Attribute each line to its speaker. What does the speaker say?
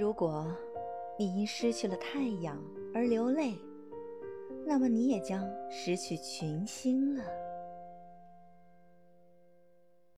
Speaker 1: 如果你因失去了太阳而流泪那么你也将失去群星了。